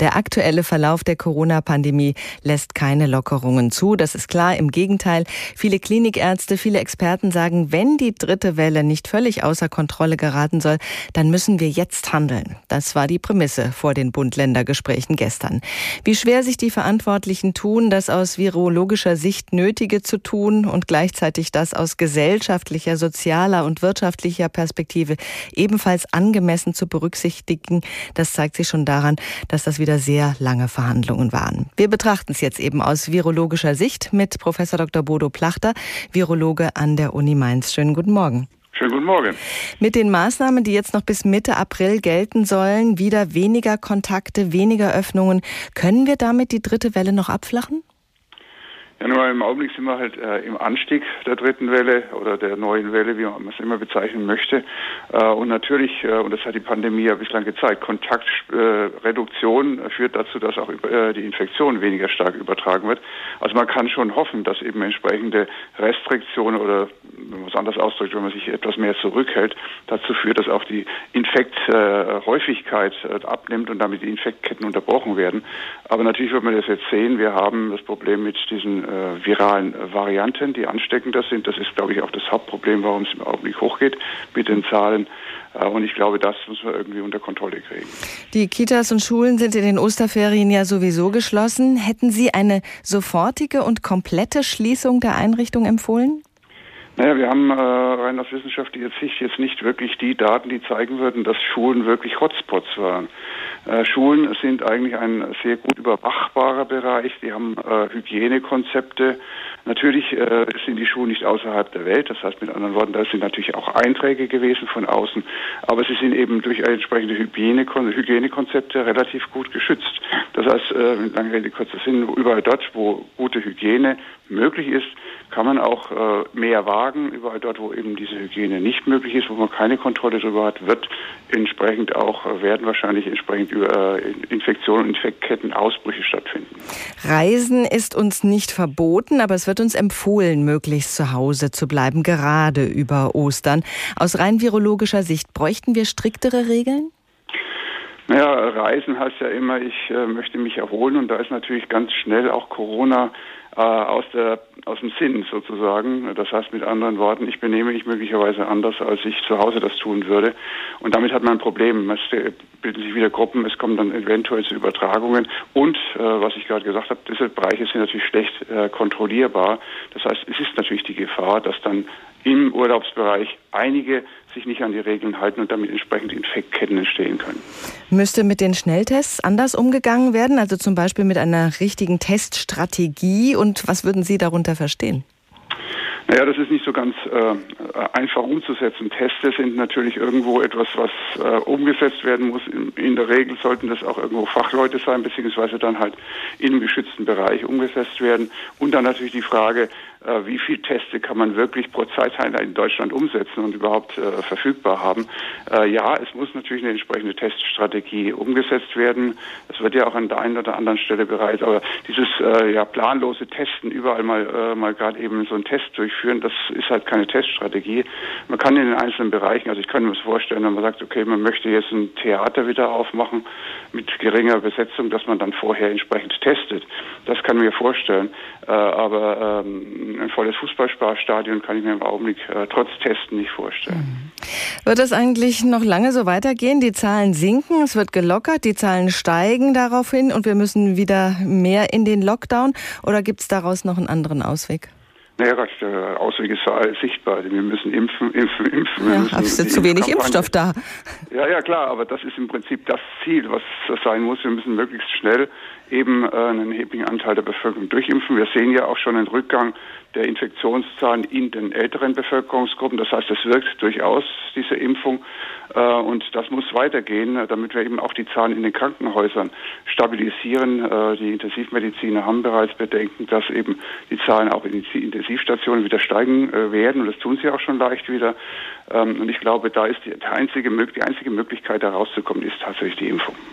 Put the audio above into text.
Der aktuelle Verlauf der Corona-Pandemie lässt keine Lockerungen zu. Das ist klar. Im Gegenteil, viele Klinikärzte, viele Experten sagen, wenn die dritte Welle nicht völlig außer Kontrolle geraten soll, dann müssen wir jetzt handeln. Das war die Prämisse vor den Bund-Länder-Gesprächen gestern. Wie schwer sich die Verantwortlichen tun, das aus virologischer Sicht Nötige zu tun und gleichzeitig das aus gesellschaftlicher, sozialer und wirtschaftlicher Perspektive ebenfalls angemessen zu berücksichtigen, das zeigt sich schon daran, dass das wieder wieder sehr lange Verhandlungen waren. Wir betrachten es jetzt eben aus virologischer Sicht mit Professor Dr. Bodo Plachter, Virologe an der Uni Mainz. Schönen guten Morgen. Schönen guten Morgen. Mit den Maßnahmen, die jetzt noch bis Mitte April gelten sollen, wieder weniger Kontakte, weniger Öffnungen, können wir damit die dritte Welle noch abflachen? Ja, nur im Augenblick sind wir halt äh, im Anstieg der dritten Welle oder der neuen Welle, wie man es immer bezeichnen möchte. Äh, und natürlich, äh, und das hat die Pandemie ja bislang gezeigt, Kontaktreduktion äh, führt dazu, dass auch über, äh, die Infektion weniger stark übertragen wird. Also man kann schon hoffen, dass eben entsprechende Restriktionen oder, wenn man es anders ausdrückt, wenn man sich etwas mehr zurückhält, dazu führt, dass auch die Infekthäufigkeit äh, abnimmt und damit die Infektketten unterbrochen werden. Aber natürlich wird man das jetzt sehen. Wir haben das Problem mit diesen äh, viralen Varianten, die ansteckender sind. Das ist, glaube ich, auch das Hauptproblem, warum es im Augenblick hochgeht mit den Zahlen. Äh, und ich glaube, das müssen wir irgendwie unter Kontrolle kriegen. Die Kitas und Schulen sind in den Osterferien ja sowieso geschlossen. Hätten Sie eine sofortige und komplette Schließung der Einrichtung empfohlen? Naja, wir haben äh, rein aus wissenschaftlicher Sicht jetzt nicht wirklich die Daten, die zeigen würden, dass Schulen wirklich Hotspots waren. Äh, Schulen sind eigentlich ein sehr gut überwachbarer Bereich. Die haben äh, Hygienekonzepte. Natürlich äh, sind die Schulen nicht außerhalb der Welt. Das heißt mit anderen Worten, da sind natürlich auch Einträge gewesen von außen. Aber sie sind eben durch entsprechende Hygienekon Hygienekonzepte relativ gut geschützt. Das heißt, äh, mit langer Rede kurzer Sinn, überall dort, wo gute Hygiene möglich ist, kann man auch äh, mehr wagen. Überall dort, wo eben diese Hygiene nicht möglich ist, wo man keine Kontrolle darüber hat, wird entsprechend auch, äh, werden wahrscheinlich entsprechend über äh, Infektionen Infektketten Ausbrüche stattfinden. Reisen ist uns nicht verboten, aber es wird uns empfohlen, möglichst zu Hause zu bleiben, gerade über Ostern. Aus rein virologischer Sicht bräuchten wir striktere Regeln? Naja, Reisen heißt ja immer, ich äh, möchte mich erholen und da ist natürlich ganz schnell auch Corona äh, aus, der, aus dem Sinn sozusagen. Das heißt mit anderen Worten, ich benehme mich möglicherweise anders, als ich zu Hause das tun würde. Und damit hat man ein Problem. Es bilden sich wieder Gruppen, es kommen dann eventuell zu Übertragungen. Und, äh, was ich gerade gesagt habe, diese Bereiche sind natürlich schlecht äh, kontrollierbar. Das heißt, es ist natürlich die Gefahr, dass dann im Urlaubsbereich einige sich nicht an die Regeln halten und damit entsprechend Infektketten entstehen können. Müsste mit den Schnelltests anders umgegangen werden, also zum Beispiel mit einer richtigen Teststrategie? Und was würden Sie darunter verstehen? Naja, das ist nicht so ganz äh, einfach umzusetzen. Teste sind natürlich irgendwo etwas, was äh, umgesetzt werden muss. In, in, der Regel sollten das auch irgendwo Fachleute sein, beziehungsweise dann halt in einem geschützten Bereich umgesetzt werden. Und dann natürlich die Frage, wie viel Teste kann man wirklich pro Zeiteinheit in Deutschland umsetzen und überhaupt äh, verfügbar haben. Äh, ja, es muss natürlich eine entsprechende Teststrategie umgesetzt werden. Das wird ja auch an der einen oder anderen Stelle bereits, aber dieses äh, ja planlose Testen, überall mal äh, mal gerade eben so einen Test durchführen, das ist halt keine Teststrategie. Man kann in den einzelnen Bereichen, also ich kann mir das vorstellen, wenn man sagt, okay, man möchte jetzt ein Theater wieder aufmachen mit geringer Besetzung, dass man dann vorher entsprechend testet. Das kann mir vorstellen. Äh, aber ähm, ein volles Fußballsparstadion kann ich mir im Augenblick äh, trotz Testen nicht vorstellen. Mhm. Wird das eigentlich noch lange so weitergehen? Die Zahlen sinken, es wird gelockert, die Zahlen steigen daraufhin und wir müssen wieder mehr in den Lockdown? Oder gibt es daraus noch einen anderen Ausweg? Naja, Gott, der Ausweg ist sichtbar. Wir müssen impfen, impfen, impfen. Ja, aber es ist zu wenig Impfstoff da. Ja, ja, klar, aber das ist im Prinzip das Ziel, was sein muss. Wir müssen möglichst schnell eben äh, einen erheblichen Anteil der Bevölkerung durchimpfen. Wir sehen ja auch schon einen Rückgang der Infektionszahlen in den älteren Bevölkerungsgruppen. Das heißt, es wirkt durchaus, diese Impfung. Äh, und das muss weitergehen, äh, damit wir eben auch die Zahlen in den Krankenhäusern stabilisieren. Äh, die Intensivmediziner haben bereits Bedenken, dass eben die Zahlen auch in den Intensivstationen wieder steigen werden. Und das tun sie auch schon leicht wieder. Ähm, und ich glaube, da ist die einzige, die einzige Möglichkeit, da rauszukommen, ist tatsächlich die Impfung.